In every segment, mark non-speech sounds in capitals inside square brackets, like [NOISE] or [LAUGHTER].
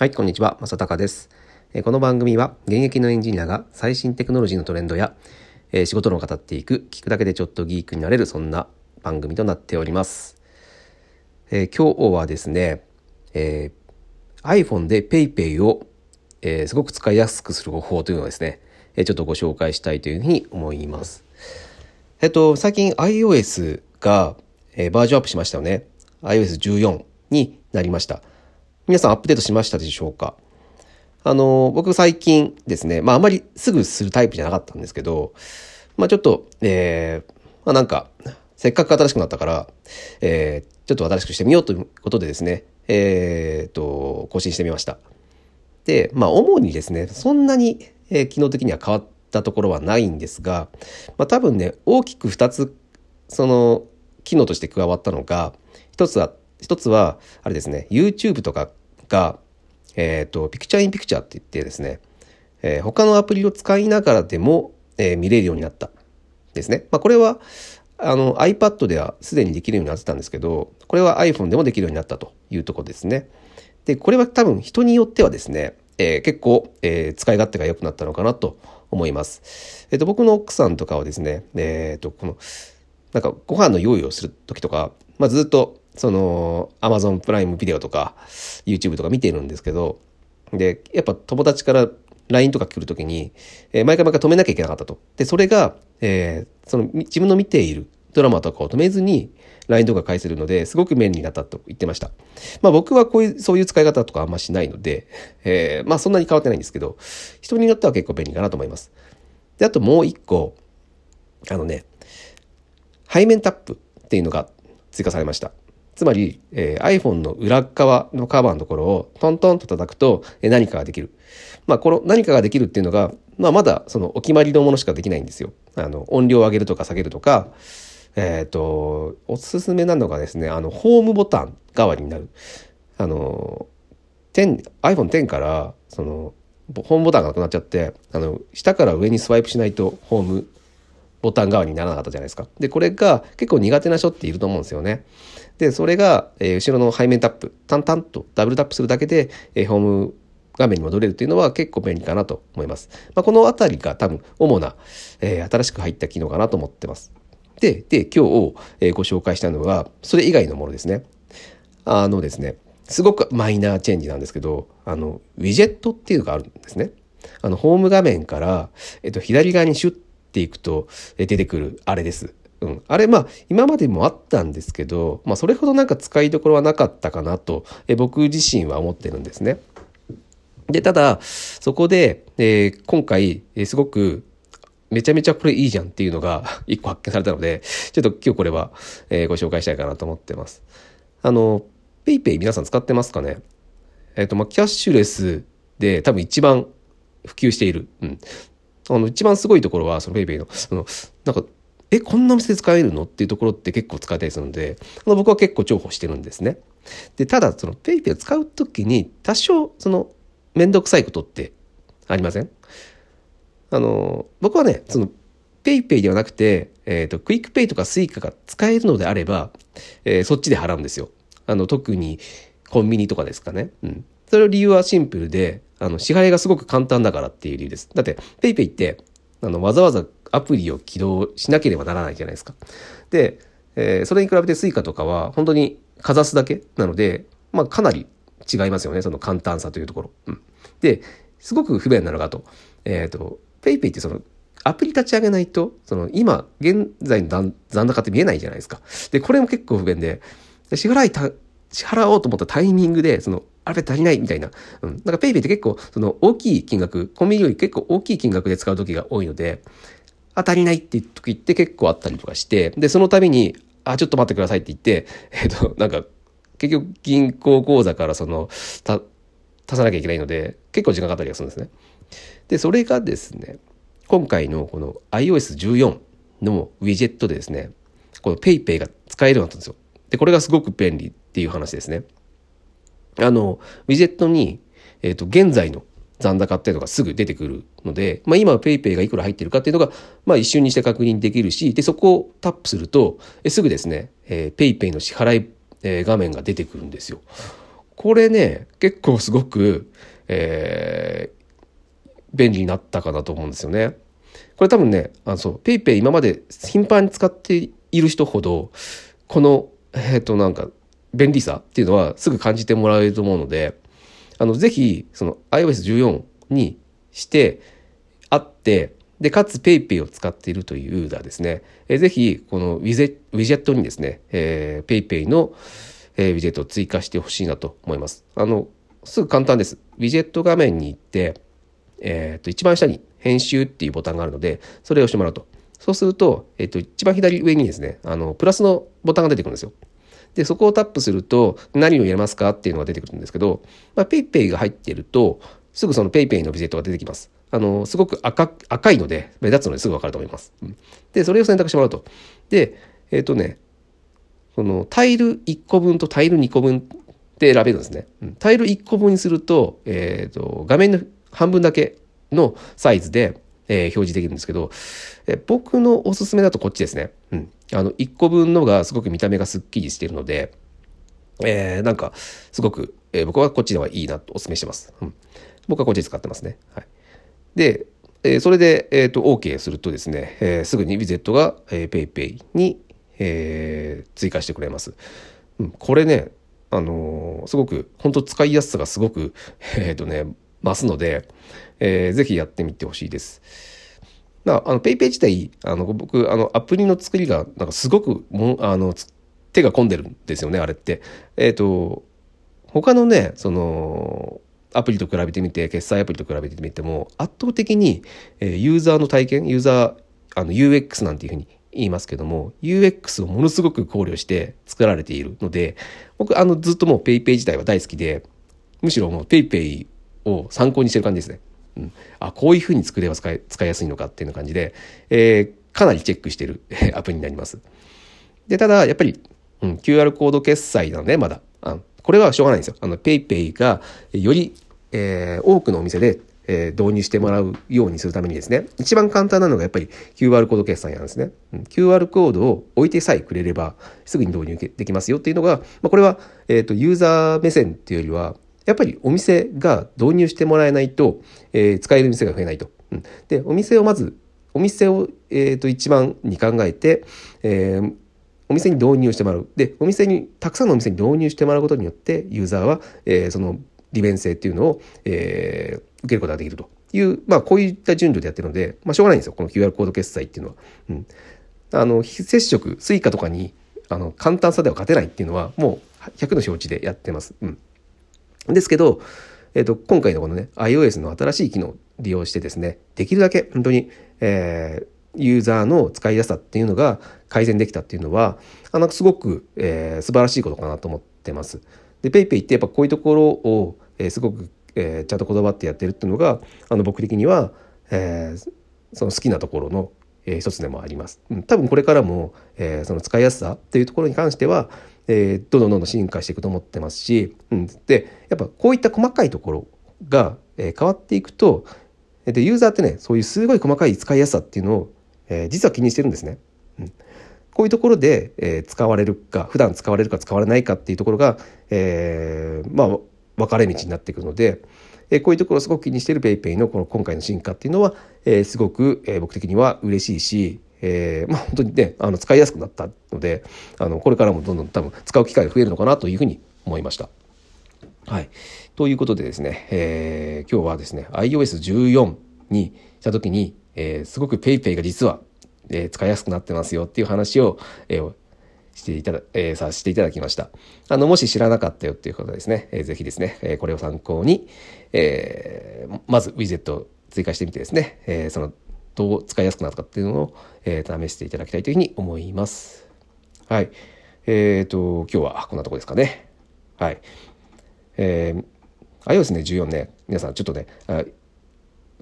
はい、こんにちは。正隆です。この番組は現役のエンジニアが最新テクノロジーのトレンドや仕事論を語っていく、聞くだけでちょっとギークになれる、そんな番組となっております。えー、今日はですね、えー、iPhone で PayPay を、えー、すごく使いやすくする方法というのをですね、えちょっとご紹介したいというふうに思います。えっと、最近 iOS が、えバージョンアップしましたよね。iOS14 になりました。皆さんアップデートしましたでしょうか？あの、僕最近ですね、まああまりすぐするタイプじゃなかったんですけど、まあちょっと、えー、まあなんか、せっかく新しくなったから、えー、ちょっと新しくしてみようということでですね、えー、と、更新してみました。で、まあ主にですね、そんなに、えー、機能的には変わったところはないんですが、まあ多分ね、大きく2つ、その、機能として加わったのが、一つは、一つは、あれですね、YouTube とかが、えっ、ー、と、ピクチャーインピクチャーって言ってですね、えー、他のアプリを使いながらでも、えー、見れるようになったですね。まあ、これは、あの iPad ではすでにできるようになってたんですけど、これは iPhone でもできるようになったというところですね。で、これは多分人によってはですね、えー、結構、えー、使い勝手が良くなったのかなと思います。えっ、ー、と、僕の奥さんとかはですね、えっ、と、この、なんかご飯の用意をする時とか、まあ、ずっとその Amazon プライムビデオとか YouTube とか見てるんですけど、で、やっぱ友達から LINE とか来るときに、えー、毎回毎回止めなきゃいけなかったと。で、それが、えー、その自分の見ているドラマとかを止めずに LINE とか返せるので、すごく便利になったと言ってました。まあ僕はこういう、そういう使い方とかあんましないので、えー、まあそんなに変わってないんですけど、人によっては結構便利かなと思います。で、あともう一個、あのね、背面タップっていうのが追加されました。つまり、えー、iPhone の裏側のカバーのところをトントンと叩くと、えー、何かができる。まあ、この何かができるっていうのが、まあ、まだそのお決まりのものしかできないんですよ。あの、音量を上げるとか下げるとか、えっ、ー、と、おすすめなのがですね、あの、ホームボタン代わりになる。あの、10、iPhone X から、その、ホームボタンがなくなっちゃって、あの、下から上にスワイプしないと、ホームボタン側にならなかったじゃないですか。で、これが結構苦手な人っていると思うんですよね。で、それが、えー、後ろの背面タップ、タンタンとダブルタップするだけで、えー、ホーム画面に戻れるっていうのは結構便利かなと思います。まあ、このあたりが多分主な、えー、新しく入った機能かなと思ってます。で、で、今日、えー、ご紹介したのは、それ以外のものですね。あのですね、すごくマイナーチェンジなんですけど、あの、ウィジェットっていうのがあるんですね。あの、ホーム画面から、えっと、左側にシュッていくと出てくるあれです。うん。あれ、まあ、今までもあったんですけど、まあ、それほどなんか使いどころはなかったかなと、僕自身は思ってるんですね。で、ただ、そこで、えー、今回、すごく、めちゃめちゃこれいいじゃんっていうのが [LAUGHS] 一個発見されたので、ちょっと今日これは、えー、ご紹介したいかなと思ってます。あの、PayPay 皆さん使ってますかね？えっ、と、まあ、キャッシュレスで多分一番普及している。うん。あの、一番すごいところは、その PayPay の、その、なんか、え、こんなお店で使えるの？っていうところって結構使えたりするので、あの僕は結構重宝してるんですね。で、ただ、その PayPay を使うときに、多少、その、めんどくさいことってありません？あの、僕はね、その、PayPay ではなくて、えっ、ー、と、 QUICPay とか Suica が使えるのであれば、えー、そっちで払うんですよ。あの、特にコンビニとかですかね。うん。それの理由はシンプルで、あの、支払いがすごく簡単だからっていう理由です。だって、PayPay って、あの、わざわざアプリを起動しなければならないじゃないですか。で、えー、それに比べて Suica とかは、本当にかざすだけなので、まあ、かなり違いますよね、その簡単さというところ。うん。で、すごく不便なのがと、えっ、ー、と、PayPay ってその、アプリ立ち上げないと、その、今、現在の残高って見えないじゃないですか。で、これも結構不便で、支払いた、支払おうと思ったタイミングで、その、あれ足りないみたいな。うん。なんか PayPay って結構、その大きい金額、コンビニより結構大きい金額で使う時が多いので、あ、足りないっていう時って結構あったりとかして、で、その度に、あ、ちょっと待ってくださいって言って、えっ、と、なんか、結局銀行口座からその、た、足さなきゃいけないので、結構時間かかったりはするんですね。で、それがですね、今回のこの iOS14 のウィジェットでですね、この PayPay が使えるようになったんですよ。で、これがすごく便利っていう話ですね。あの、ウィジェットに、えっ、ー、と、現在の残高っていうのがすぐ出てくるので、まあ、今 PayPay がいくら入ってるかっていうのが、まあ、一瞬にして確認できるし、で、そこをタップすると、えすぐですね、えー、PayPay の支払い、えー、画面が出てくるんですよ。これね、結構すごく、えー、便利になったかなと思うんですよね。これ多分ね、あのそう、PayPay 今まで頻繁に使っている人ほど、この、えっ、ー、と、なんか、便利さっていうのはすぐ感じてもらえると思うので、あの、ぜひ、その iOS14 にしてあって、で、かつ PayPay を使っているというユーザーですね。え、ぜひ、このウィゼウィジェットにですね、えー、PayPay の、えー、ウィジェットを追加してほしいなと思います。あの、すぐ簡単です。ウィジェット画面に行って、えっ、ー、と、一番下に編集っていうボタンがあるので、それを押してもらうと。そうすると、えっ、ー、と、一番左上にですね、あの、プラスのボタンが出てくるんですよ。で、そこをタップすると、何を入れますかっていうのが出てくるんですけど、まあ、PayPay が入っていると、すぐその PayPay のビジェットが出てきます。あの、すごく赤赤いので、目立つのですぐわかると思います。うん、で、それを選択してもらうと。で、えっ、ー、とね、このタイル1個分とタイル2個分って選べるんですね。うん、タイル1個分にすると、えっ、ー、と、画面の半分だけのサイズで、えー、表示できるんですけど、え、僕のおすすめだとこっちですね。あの、1個分のがすごく見た目がすっきりしているので、えー、なんか、すごく、えー、僕はこっちではいいなとお勧めしてます。うん。僕はこっち使ってますね。はい。で、えー、それで、えっ、ー、と、OK するとですね、えー、すぐに WZ が、えー、PayPay に、えー、追加してくれます。うん、これね、あのー、すごく、本当使いやすさがすごく、えっ、ー、とね、増すので、えー、ぜひやってみてほしいです。まあ、あの、ペイペイ自体、あの、僕、あの、アプリの作りが、なんかすごくも、あの、手が込んでるんですよね、あれって。えっ、ー、と、他のね、その、アプリと比べてみて、決済アプリと比べてみても、圧倒的に、え、ユーザーの体験、ユーザー、あの、UX なんていうふうに言いますけども、UX をものすごく考慮して作られているので、僕、あの、ずっともう PayPay 自体は大好きで、むしろもう PayPay を参考にしてる感じですね。うん、あこういうふうに作れば使い使いやすいのかっていうような感じで、えー、かなりチェックしてる [LAUGHS] アプリになります。でただやっぱり、うん、QR コード決済なのでまだあこれはしょうがないんですよ。あの PayPay がより、えー、多くのお店で、えー、導入してもらうようにするためにですね一番簡単なのがやっぱり QR コード決済なんですね。うん、QR コードを置いてさえくれればすぐに導入できますよっていうのが、まあ、これは、えーとユーザー目線っていうよりはやっぱりお店が導入してもらえないと、えー、使える店が増えないと。うん、で、お店をまず、お店を、えーと、一番に考えて、えー、お店に導入してもらう。で、お店に、たくさんのお店に導入してもらうことによって、ユーザーは、えー、その利便性っていうのを、えー、受けることができるという、まあ、こういった順序でやってるので、まあ、しょうがないんですよ。この QR コード決済っていうのは。うん。あの、非接触、 Suica とかに、あの、簡単さでは勝てないっていうのは、もう100の承知でやってます。うん。ですけど、え、ー、と、今回のこのね、iOS の新しい機能を利用してですね、できるだけ本当に、えー、ユーザーの使いやすさっていうのが改善できたっていうのは、あの、すごく、えー、素晴らしいことかなと思ってます。で、PayPay ってやっぱこういうところを、えー、すごく、えー、ちゃんとこだわってやってるっていうのが、あの、僕的には、えー、その好きなところの、えー、一つでもあります。多分これからも、えー、その使いやすさっていうところに関しては、えー、どんどんどんどん進化していくと思ってますし、うん、でやっぱこういった細かいところが、えー、変わっていくとでユーザーってねそういうすごい細かい使いやすさっていうのを、えー、実は気にしてるんですね。うん、こういうところで、えー、使われるか普段使われるか使われないかっていうところが、えー、まあ分かれ道になってくるので、えー、こういうところをすごく気にしてる PayPay のこの今回の進化っていうのは、えー、すごく、えー、僕的には嬉しいし、えー、まあ本当にね、あの使いやすくなったので、あの、これからもどんどん多分使う機会が増えるのかなというふうに思いました。はい。ということでですね、えー、今日はですね、iOS14 にしたときに、えー、すごく PayPay が実は、えー、使いやすくなってますよっていう話を、えー、していただ、えー、させていただきました。あの、もし知らなかったよっていうことですね、えー、ぜひですね、えー、これを参考に、えー、まずウィゼットを追加してみてですね、えー、そのどう使いやすくなったかっていうのを、えー、試していただきたいというふうに思います。はい。えっ、ー、と、今日はこんなとこですかね。はい。えー、iOS ね、14ね、皆さんちょっとね、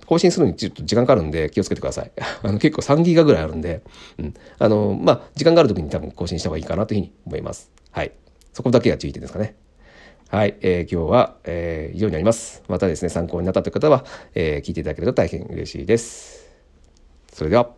更新するのにちょっと時間かかるんで気をつけてください。[LAUGHS] あの結構3ギガぐらいあるんで、うん。あの、まあ、時間がある時に多分更新した方がいいかなというふうに思います。はい。そこだけが注意点ですかね。はい、えー、今日は、えー、以上になります。またですね、参考になったという方は、えー、聞いていただけると大変嬉しいです。それでは。